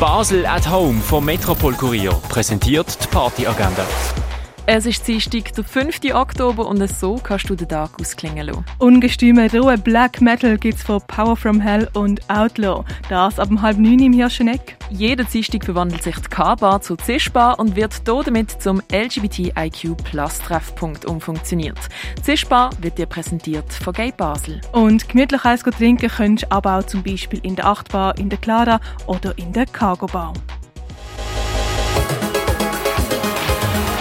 Basel at Home vom Metropol Kurier präsentiert die Partyagenda. Es ist Dienstag, der 5. Oktober und so kannst du den Tag ausklingen lassen. Ungestüme rohe Black Metal gibt's von Power from Hell und Outlaw. Das ab halb neun im Hirscheneck. Jeden Dienstag verwandelt sich die K-Bar zu Zischbar und wird damit zum LGBTIQ Plus Treffpunkt umfunktioniert. Zischbar wird dir präsentiert von Gay Basel. Und gemütlich Eis trinken kannst du aber auch zum Beispiel in der Achtbar, in der Clara oder in der Cargo Bar.